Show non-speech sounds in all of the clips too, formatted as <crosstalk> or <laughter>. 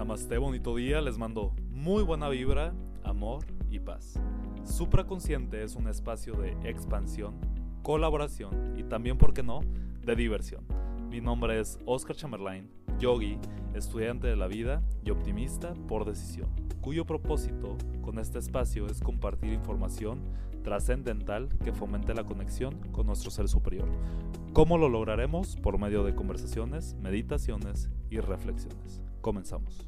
Namaste, bonito día, les mando muy buena vibra, amor y paz. Supraconsciente es un espacio de expansión, colaboración y también, ¿por qué no?, de diversión. Mi nombre es Oscar Chamberlain, yogi, estudiante de la vida y optimista por decisión, cuyo propósito con este espacio es compartir información trascendental que fomente la conexión con nuestro ser superior. ¿Cómo lo lograremos? Por medio de conversaciones, meditaciones y reflexiones. Comenzamos.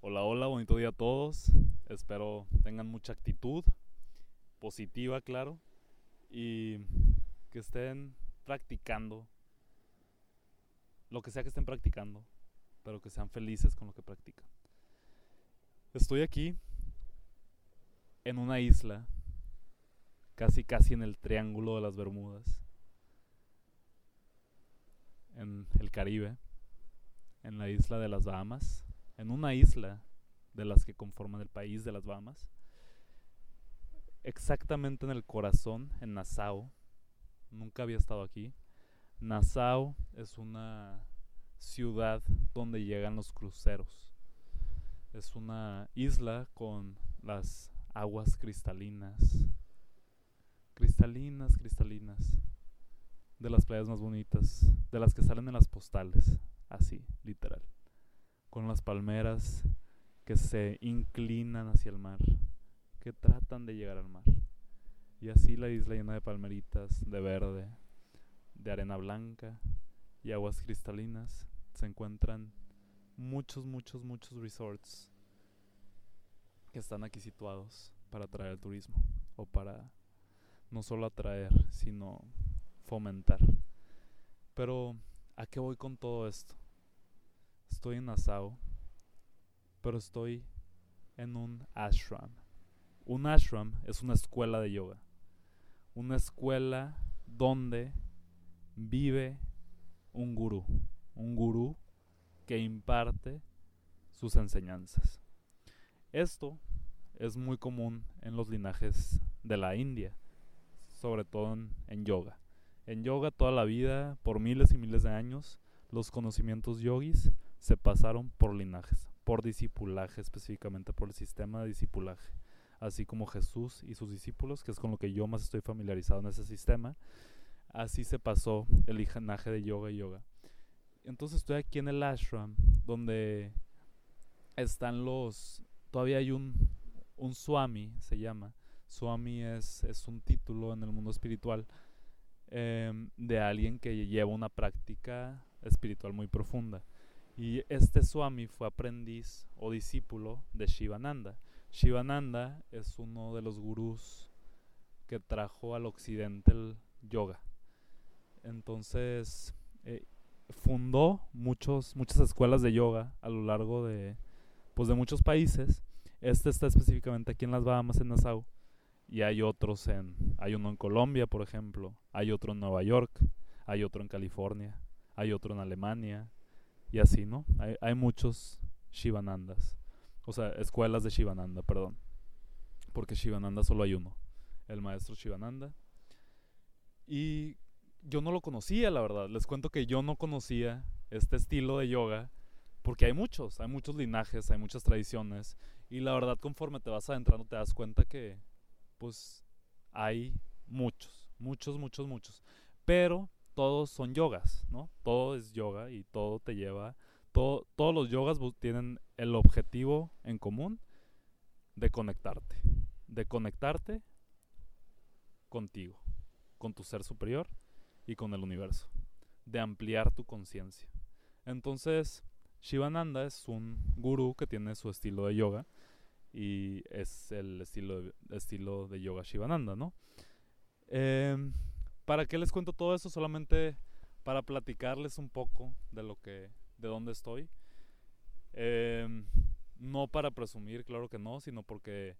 Hola, hola, bonito día a todos. Espero tengan mucha actitud positiva, claro, y que estén practicando lo que sea que estén practicando, pero que sean felices con lo que practican. Estoy aquí en una isla, casi casi en el Triángulo de las Bermudas, en el Caribe, en la isla de las Bahamas, en una isla de las que conforman el país de las Bahamas, exactamente en el corazón, en Nassau. Nunca había estado aquí. Nassau es una ciudad donde llegan los cruceros. Es una isla con las aguas cristalinas. Cristalinas, cristalinas. De las playas más bonitas. De las que salen en las postales. Así, literal. Con las palmeras que se inclinan hacia el mar. Que tratan de llegar al mar. Y así la isla llena de palmeritas, de verde, de arena blanca y aguas cristalinas se encuentran muchos, muchos, muchos resorts que están aquí situados para atraer el turismo o para no solo atraer, sino fomentar. Pero, ¿a qué voy con todo esto? Estoy en Nassau, pero estoy en un ashram. Un ashram es una escuela de yoga. Una escuela donde vive un gurú un gurú que imparte sus enseñanzas. Esto es muy común en los linajes de la India, sobre todo en, yoga. En yoga toda la vida, por miles y miles de años, los conocimientos yogis se pasaron por linajes, por discipulaje específicamente, por el sistema de discipulaje. Así como Jesús y sus discípulos, que es con lo que yo más estoy familiarizado en ese sistema, así se pasó el linaje de yoga y yoga. Entonces estoy aquí en el ashram donde están los... Todavía hay un, un swami, se llama. Swami es, es un título en el mundo espiritual em, de alguien que lleva una práctica espiritual muy profunda. Y este Swami fue aprendiz o discípulo de Shivananda. Shivananda es uno de los gurús que trajo al occidente el yoga. Entonces, eh, fundó muchos, muchas escuelas de yoga a lo largo de, pues de muchos países. Este está específicamente aquí en las Bahamas, en Nassau. Y hay otros en, hay uno en Colombia, por ejemplo. Hay otro en Nueva York. Hay otro en California. Hay otro en Alemania. Y así, ¿no? Hay, hay muchos Shivanandas. O sea, escuelas de Shivananda, perdón. Porque Shivananda solo hay uno. El maestro Shivananda. Y yo no lo conocía, la verdad. Les cuento que yo no conocía este estilo de yoga porque hay muchos, hay muchos linajes, hay muchas tradiciones y la verdad conforme te vas adentrando te das cuenta que pues hay muchos, muchos, muchos, muchos. Pero todos son yogas, ¿no? Todo es yoga y todo te lleva, todo, todos los yogas tienen el objetivo en común de conectarte, de conectarte contigo, con tu ser superior y con el universo, de ampliar tu conciencia. Entonces, Shivananda es un gurú que tiene su estilo de yoga y es el estilo de, estilo de yoga Shivananda, ¿no? Em, ¿Para qué les cuento todo eso? Solamente para platicarles un poco de lo que, de dónde estoy. Em, no para presumir, claro que no, sino porque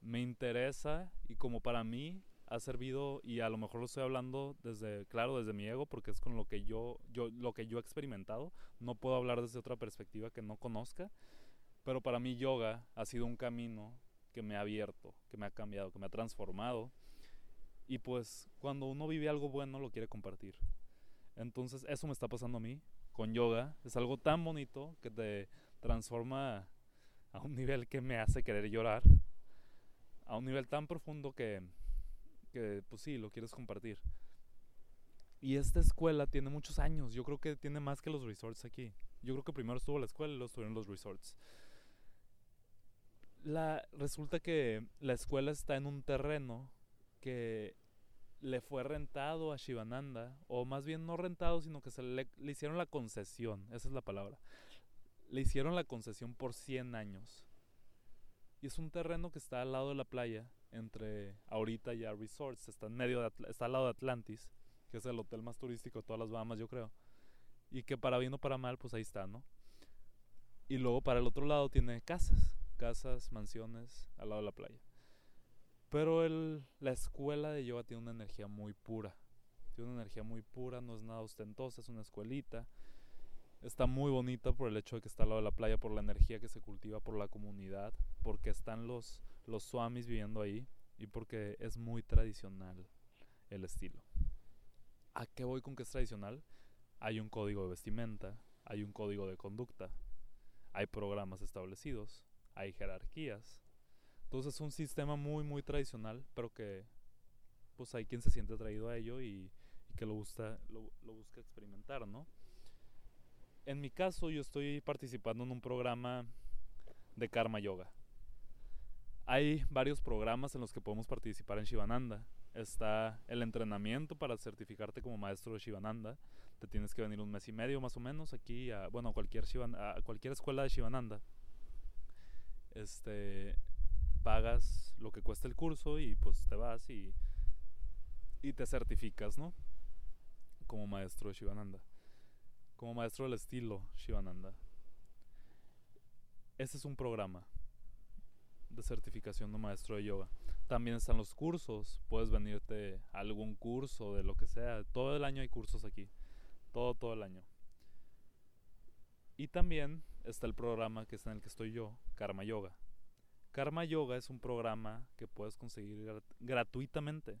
me interesa y como para mí ha servido y a lo mejor lo estoy hablando desde claro desde mi ego porque es con lo que yo yo lo que yo he experimentado no puedo hablar desde otra perspectiva que no conozca Pero para mí yoga ha sido un camino que me ha abierto, que me ha cambiado, que me ha transformado. Y pues cuando uno vive algo bueno lo quiere compartir. Entonces eso me está pasando a mí con yoga. Es algo tan bonito que te transforma a un nivel que me hace querer llorar. A un nivel tan profundo que, que pues sí, lo quieres compartir. Y esta escuela tiene muchos años. Yo creo que tiene más que los resorts aquí. Yo creo que primero estuvo la escuela y luego estuvieron los resorts. La, resulta que la escuela está en un terreno que le fue rentado a Shivananda, o más bien no rentado, sino que se le, le, hicieron la concesión, esa es la palabra. Le hicieron la concesión por 100 años. Y es un terreno que está al lado de la playa, entre ahorita ya resorts, está, en medio está al lado de Atlantis, que es el hotel más turístico de todas las Bahamas, yo creo. Y que para bien o para mal, pues ahí está, ¿no? Y luego para el otro lado tiene casas casas, mansiones al lado de la playa. Pero el, la escuela de yoga tiene una energía muy pura. Tiene una energía muy pura, no es nada ostentosa, es una escuelita. Está muy bonita por el hecho de que está al lado de la playa, por la energía que se cultiva por la comunidad, porque están los, los swamis viviendo ahí y porque es muy tradicional el estilo. ¿A qué voy con que es tradicional? Hay un código de vestimenta, hay un código de conducta, hay programas establecidos, hay jerarquías. Entonces es un sistema muy, muy tradicional, pero que pues hay quien se siente atraído a ello y, que lo, gusta, lo, busca experimentar, ¿no? En mi caso yo estoy participando en un programa de Karma Yoga. Hay varios programas en los que podemos participar en Shivananda. Está el entrenamiento para certificarte como maestro de Shivananda. Te tienes que venir un mes y medio más o menos aquí a, bueno, a cualquier, a cualquier escuela de Shivananda este, pagas lo que cuesta el curso y pues te vas y, y te certificas, ¿no? Como maestro de Shivananda. Como maestro del estilo Shivananda. Ese es un programa de certificación de maestro de yoga. También están los cursos. Puedes venirte a algún curso de lo que sea. Todo el año hay cursos aquí. Todo, todo el año. Y también está el programa que es en el que estoy yo, Karma Yoga. Karma Yoga es un programa que puedes conseguir gratuitamente.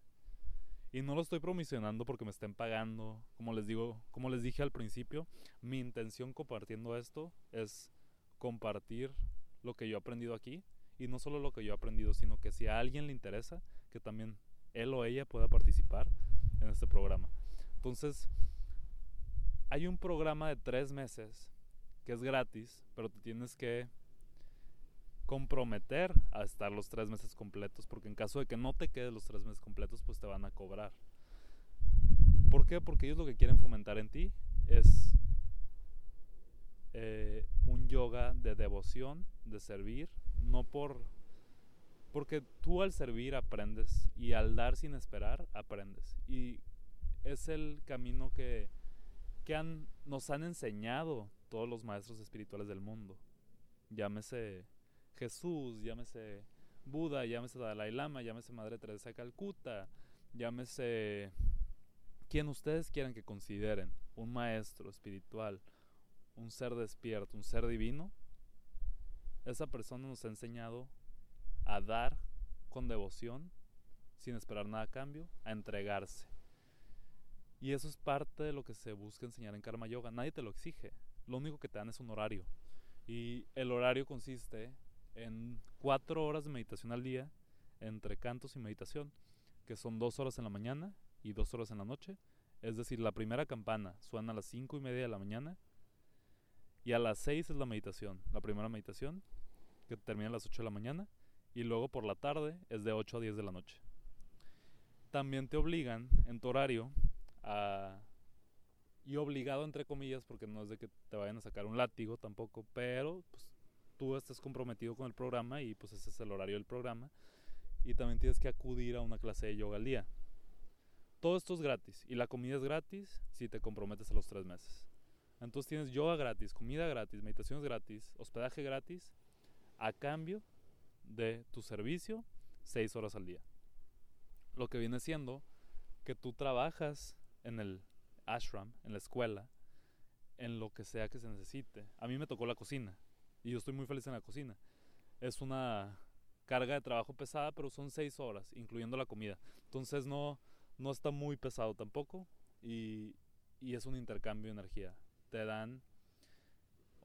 Y no lo estoy promocionando porque me estén pagando. Como les digo, como les dije al principio, mi intención compartiendo esto es compartir lo que yo he aprendido aquí y no solo lo que yo he aprendido, sino que si a alguien le interesa, que también él o ella pueda participar en este programa. Entonces, hay un programa de tres meses que es gratis, pero te tienes que comprometer a estar los tres meses completos, porque en caso de que no te quedes los tres meses completos, pues te van a cobrar. ¿Por qué? Porque ellos lo que quieren fomentar en ti es eh, un yoga de devoción, de servir, no por... Porque tú al servir aprendes y al dar sin esperar aprendes. Y es el camino que, que nos han enseñado todos los maestros espirituales del mundo. Llámese Jesús, llámese Buda, llámese Dalai Lama, llámese Madre Teresa de Calcuta, llámese quien ustedes quieran que consideren un maestro espiritual, un ser despierto, un ser divino. Esa persona nos ha enseñado a dar con devoción, sin esperar nada a cambio, a entregarse. Y eso es parte de lo que se busca enseñar en Karma Yoga. Nadie te lo exige lo único que te dan es un horario. Y el horario consiste en cuatro horas de meditación al día, entre cantos y meditación, que son dos horas en la mañana y dos horas en la noche. Es decir, la primera campana suena a las cinco y media de la mañana y a las seis es la meditación, la primera meditación, que termina a las ocho de la mañana, y luego por la tarde es de 8 a 10 de la noche. También te obligan en tu horario a y obligado entre comillas porque no es de que te vayan a sacar un látigo tampoco, pero pues tú estás comprometido con el programa y pues ese es el horario del programa y también tienes que acudir a una clase de yoga al día. Todo esto es gratis y la comida es gratis si te comprometes a los tres meses. Entonces tienes yoga gratis, comida gratis, meditaciones gratis, hospedaje gratis a cambio de tu servicio seis horas al día. Lo que viene siendo que tú trabajas en el ashram, en la escuela, en lo que sea que se necesite. A mí me tocó la cocina Y yo estoy muy feliz en la cocina. Es una carga de trabajo pesada, pero son seis horas, incluyendo la comida. Entonces no, no está muy pesado tampoco. Y, y es un intercambio de energía. Te dan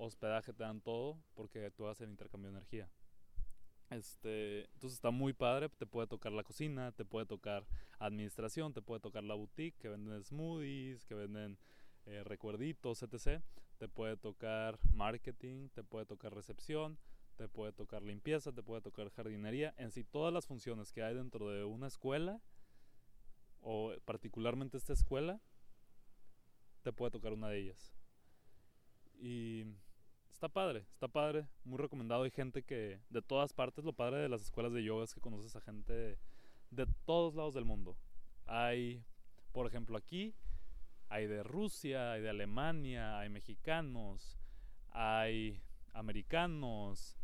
hospedaje, te dan todo porque tú haces el intercambio de energía. Este, entonces está muy padre, te puede tocar la cocina, te puede tocar administración, te puede tocar la boutique que venden smoothies, que venden eh, recuerditos, etc. Te puede tocar marketing, te puede tocar recepción, te puede tocar limpieza, te puede tocar jardinería. En sí, todas las funciones que hay dentro de una escuela, o particularmente esta escuela, te puede tocar una de ellas. Y está padre, está padre, muy recomendado. Hay gente que de todas partes, lo padre de las escuelas de yoga es que conoces a gente de, todos lados del mundo. Hay, por ejemplo, aquí, hay de Rusia, hay de Alemania, hay mexicanos, hay americanos,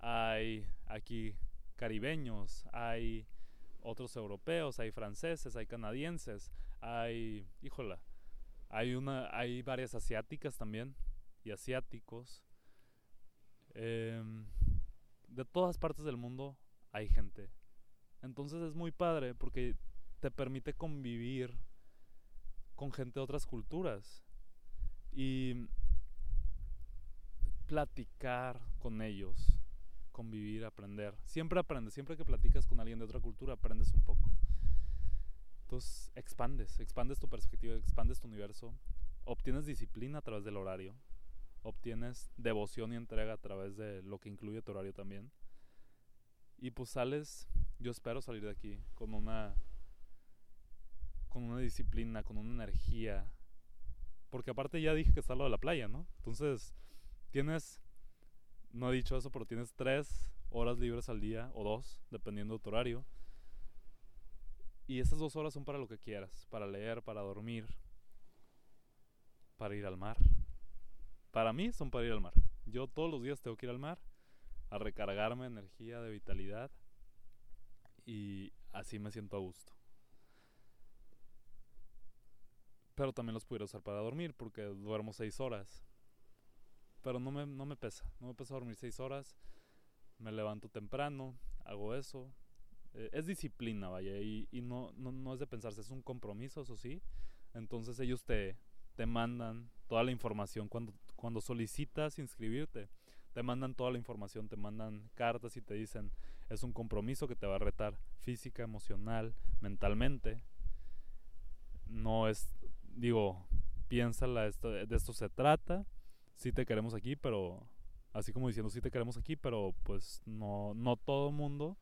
hay aquí caribeños, hay otros europeos, hay franceses, hay canadienses, hay, híjola, hay una, hay varias asiáticas también y asiáticos. Em, de todas partes del mundo hay gente. Entonces es muy padre porque te permite convivir con gente de otras culturas y platicar con ellos, convivir, aprender. Siempre aprendes, siempre que platicas con alguien de otra cultura aprendes un poco. Entonces expandes, expandes tu perspectiva, expandes tu universo, obtienes disciplina a través del horario, obtienes devoción y entrega a través de lo que incluye tu horario también. Y pues sales, yo espero salir de aquí con una con una disciplina, con una energía. Porque aparte ya dije que está lo de la playa, ¿no? Entonces, tienes, no he dicho eso, pero tienes tres horas libres al día o dos, dependiendo de tu horario. Y esas dos horas son para lo que quieras, para leer, para dormir, para ir al mar. Para mí son para ir al mar. Yo todos los días tengo que ir al mar a recargarme energía de vitalidad y así me siento a gusto. Pero también los pudiera usar para dormir porque duermo seis horas. Pero no me, no me pesa, no me pesa dormir seis horas. Me levanto temprano, hago eso. Eh, es disciplina, vaya, y, y no, no, no es de pensarse, es un compromiso, eso sí. Entonces ellos te, te mandan toda la información cuando, cuando solicitas inscribirte. Te mandan toda la información, te mandan cartas y te dicen, es un compromiso que te va a retar física, emocional, mentalmente. No es, digo, piénsala, esto, de esto se trata. Sí te queremos aquí, pero así como diciendo, sí te queremos aquí, pero pues no, no todo mundo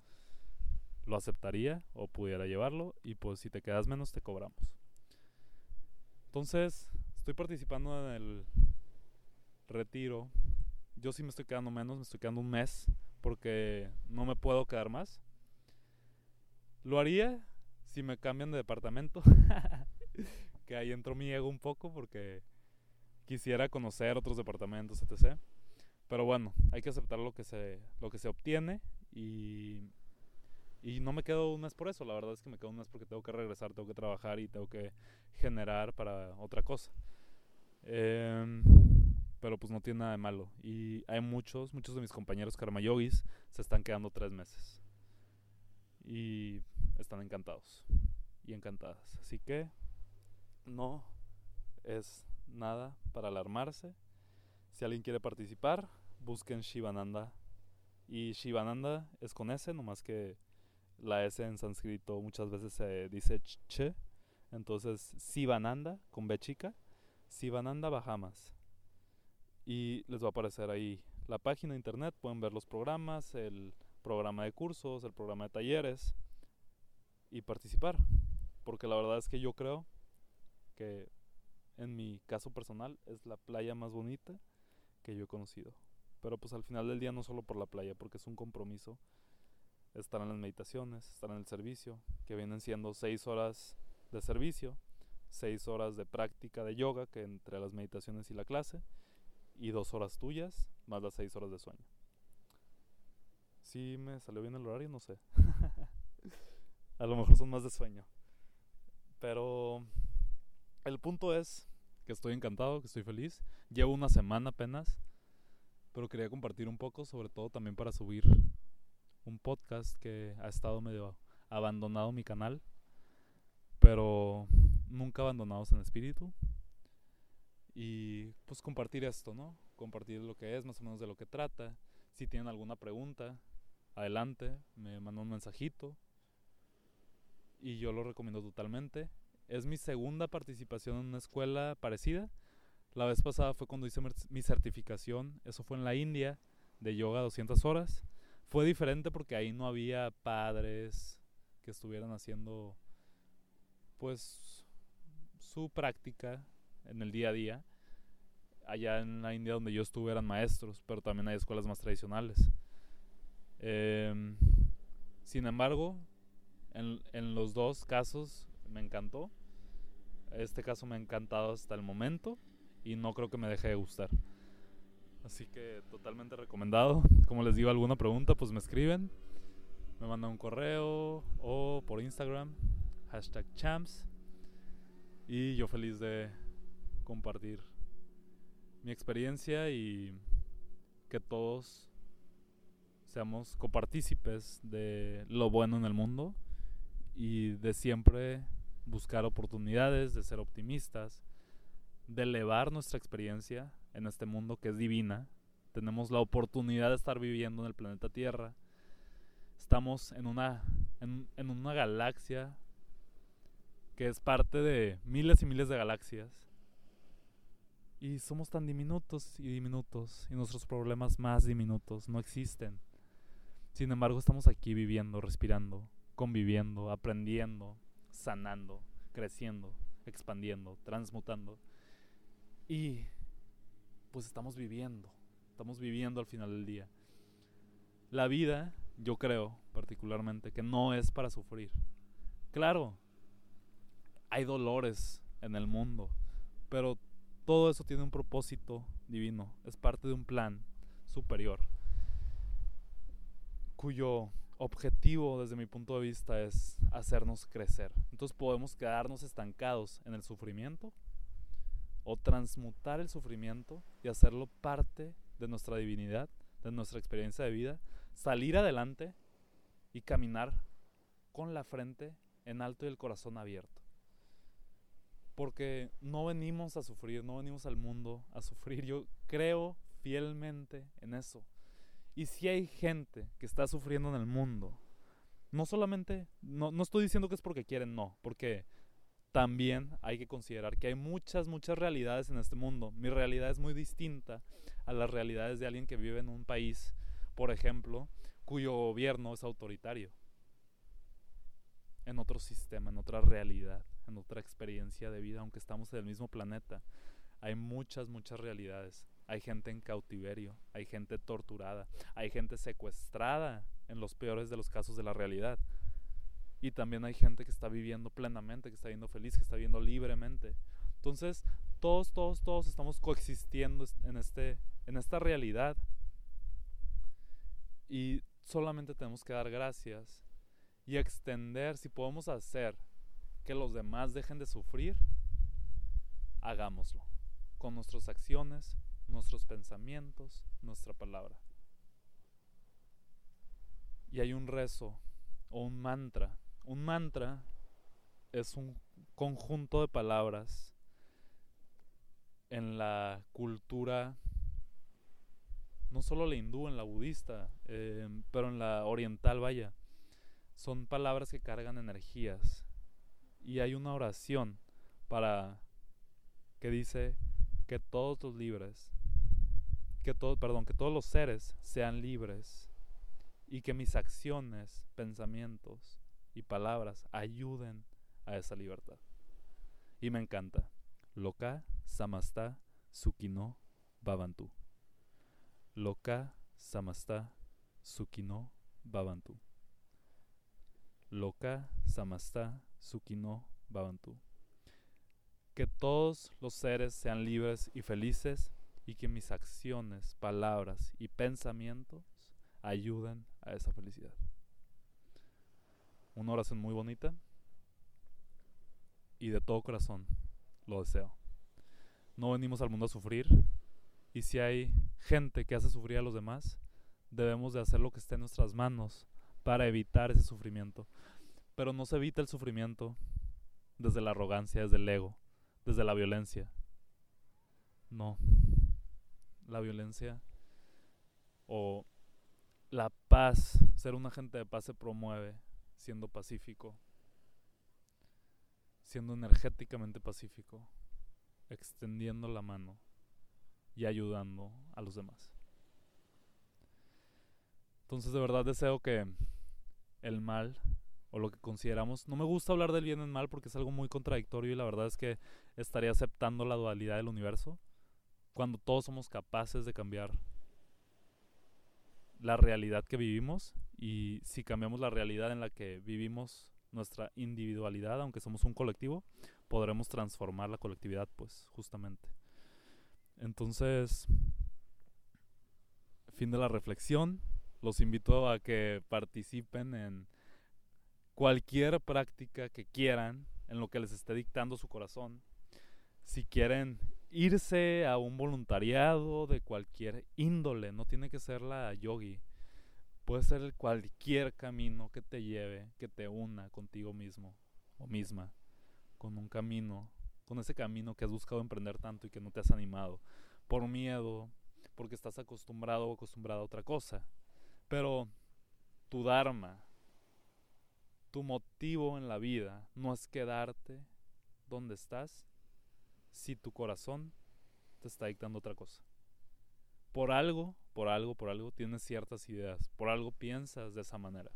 lo aceptaría o pudiera llevarlo y pues si te quedas menos te cobramos. Entonces, estoy participando en el retiro. Yo sí me estoy quedando menos, me estoy quedando un mes porque no me puedo quedar más. Lo haría si me cambian de departamento. <laughs> que ahí entró mi ego un poco porque quisiera conocer otros departamentos, etc. Pero bueno, hay que aceptar lo que se, lo que se obtiene y y no me quedo un mes por eso, la verdad es que me quedo un mes porque tengo que regresar, tengo que trabajar y tengo que generar para otra cosa. Em, pero pues no tiene nada de malo. Y hay muchos, muchos de mis compañeros karma yogis se están quedando tres meses. Y están encantados y encantadas. Así que no es nada para alarmarse. Si alguien quiere participar, busquen Shivananda. Y Shivananda es con S, nomás que la S en sánscrito muchas veces se dice ch, entonces Sivananda con B chica, Sivananda Bahamas. Y les va a aparecer ahí la página de internet, pueden ver los programas, el programa de cursos, el programa de talleres y participar. Porque la verdad es que yo creo que en mi caso personal es la playa más bonita que yo he conocido. Pero pues al final del día no solo por la playa, porque es un compromiso estar en las meditaciones, estar en el servicio, que vienen siendo seis horas de servicio, seis horas de práctica de yoga, que entre las meditaciones y la clase, y dos horas tuyas, más las seis horas de sueño. Si me salió bien el horario, no sé. <laughs> A lo mejor son más de sueño. Pero el punto es que estoy encantado, que estoy feliz. Llevo una semana apenas. pero quería compartir un poco, sobre todo también para subir un podcast que ha estado medio abandonado mi canal, pero nunca abandonados en espíritu. Y pues compartir esto, ¿no? Compartir lo que es, más o menos de lo que trata. Si tienen alguna pregunta, adelante, me mandan un mensajito. Y yo lo recomiendo totalmente. Es mi segunda participación en una escuela parecida. La vez pasada fue cuando hice mi certificación. Eso fue en la India, de yoga 200 horas. Fue diferente porque ahí no había padres que estuvieran haciendo, pues, su práctica en el día a día. Allá en la India donde yo estuve eran maestros, pero también hay escuelas más tradicionales. Em, sin embargo, en, en los dos casos me encantó. Este caso me ha encantado hasta el momento y no creo que me deje de gustar. Así que totalmente recomendado. Como les digo, alguna pregunta, pues me escriben. Me mandan un correo o por Instagram, hashtag champs. Y yo feliz de compartir mi experiencia y que todos seamos copartícipes de lo bueno en el mundo y de siempre buscar oportunidades, de ser optimistas, de elevar nuestra experiencia en este mundo que es divina. Tenemos la oportunidad de estar viviendo en el planeta Tierra. Estamos en una, en, en una galaxia que es parte de miles y miles de galaxias. Y somos tan diminutos y diminutos y nuestros problemas más diminutos no existen. Sin embargo, estamos aquí viviendo, respirando, conviviendo, aprendiendo, sanando, creciendo, expandiendo, transmutando. Y pues estamos viviendo, estamos viviendo al final del día. La vida, yo creo particularmente, que no es para sufrir. Claro, hay dolores en el mundo, pero todo eso tiene un propósito divino, es parte de un plan superior, cuyo objetivo desde mi punto de vista es hacernos crecer. Entonces podemos quedarnos estancados en el sufrimiento o transmutar el sufrimiento y hacerlo parte de nuestra divinidad, de nuestra experiencia de vida, salir adelante y caminar con la frente en alto y el corazón abierto. Porque no venimos a sufrir, no venimos al mundo a sufrir. Yo creo fielmente en eso. Y si hay gente que está sufriendo en el mundo, no solamente, no, no estoy diciendo que es porque quieren, no, porque también hay que considerar que hay muchas, muchas realidades en este mundo. Mi realidad es muy distinta a las realidades de alguien que vive en un país, por ejemplo, cuyo gobierno es autoritario. En otro sistema, en otra realidad, en otra experiencia de vida, aunque estamos en el mismo planeta. Hay muchas, muchas realidades. Hay gente en cautiverio, hay gente torturada, hay gente secuestrada en los peores de los casos de la realidad. Y también hay gente que está viviendo plenamente, que está viviendo feliz, que está viviendo libremente. Entonces, todos, todos, todos estamos coexistiendo en, este, en esta realidad. Y solamente tenemos que dar gracias y extender, si podemos hacer que los demás dejen de sufrir, hagámoslo. Con nuestras acciones, nuestros pensamientos, nuestra palabra. Y hay un rezo o un mantra un mantra es un conjunto de palabras en la cultura, no solo la hindú, en la budista, eh, pero en la oriental, vaya. Son palabras que cargan energías. Y hay una oración para que dice que todos los libres, que todo, perdón, que todos los seres sean libres y que mis acciones, pensamientos, y palabras ayuden a esa libertad. Y me encanta. Loka samasta sukino babantu. Loka samasta sukino babantu. Loka samasta sukino babantu. Que todos los seres sean libres y felices y que mis acciones, palabras y pensamientos ayuden a esa felicidad una oración muy bonita y de todo corazón lo deseo. No venimos al mundo a sufrir y si hay gente que hace sufrir a los demás, debemos de hacer lo que esté en nuestras manos para evitar ese sufrimiento. Pero no se evita el sufrimiento desde la arrogancia, desde el ego, desde la violencia. No. La violencia o la paz, ser un agente de paz se promueve siendo pacífico, siendo energéticamente pacífico, extendiendo la mano y ayudando a los demás. Entonces de verdad deseo que el mal o lo que consideramos, no me gusta hablar del bien el mal porque es algo muy contradictorio y la verdad es que estaría aceptando la dualidad del universo cuando todos somos capaces de cambiar la realidad que vivimos y si cambiamos la realidad en la que vivimos nuestra individualidad, aunque somos un colectivo, podremos transformar la colectividad, pues, justamente. Entonces, fin de la reflexión. Los invito a que participen en cualquier práctica que quieran, en lo que les esté dictando su corazón. Si quieren irse a un voluntariado de cualquier índole, no tiene que ser la yogi. Puede ser cualquier camino que te lleve, que te una contigo mismo o misma, con un camino, con ese camino que has buscado emprender tanto y que no te has animado, por miedo, porque estás acostumbrado o acostumbrada a otra cosa. Pero tu Dharma, tu motivo en la vida no es quedarte donde estás si tu corazón te está dictando otra cosa. Por algo, por algo, por algo tienes ciertas ideas, por algo piensas de esa manera.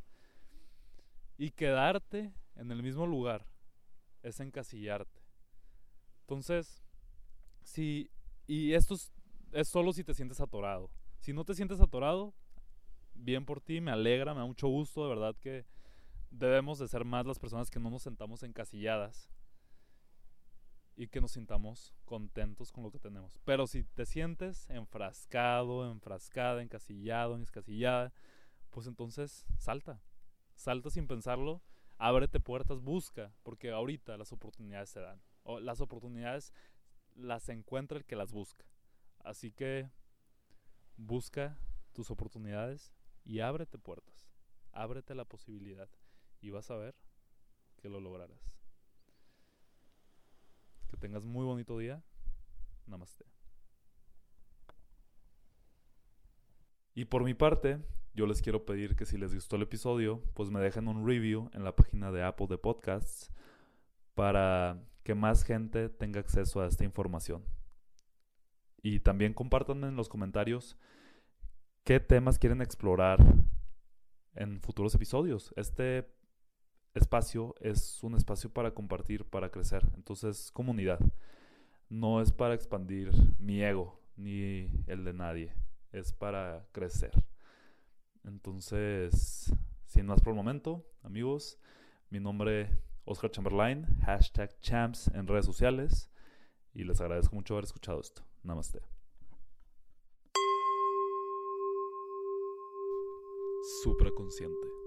Y quedarte en el mismo lugar es encasillarte. Entonces, si, y esto es, es solo si te sientes atorado. Si no te sientes atorado, bien por ti, me alegra, me da mucho gusto, de verdad que debemos de ser más las personas que no nos sentamos encasilladas y que nos sintamos contentos con lo que tenemos. Pero si te sientes enfrascado, enfrascada, encasillado, encasillada, pues entonces salta. Salta sin pensarlo, ábrete puertas, busca, porque ahorita las oportunidades se dan. Las oportunidades las encuentra el que las busca. Así que busca tus oportunidades y ábrete puertas. Ábrete la posibilidad y vas a ver que lo lograrás. Que tengas muy bonito día. Namaste. Y por mi parte, yo les quiero pedir que si les gustó el episodio, pues me dejen un review en la página de Apple de Podcasts para que más gente tenga acceso a esta información. Y también compártanme en los comentarios qué temas quieren explorar en futuros episodios. Este espacio es un espacio para compartir, para crecer. Entonces, comunidad. No es para expandir mi ego ni el de nadie. Es para crecer. Entonces, sin más por el momento, amigos, mi nombre Oscar Chamberlain, hashtag champs en redes sociales. Y les agradezco mucho haber escuchado esto. Namaste. Supraconsciente.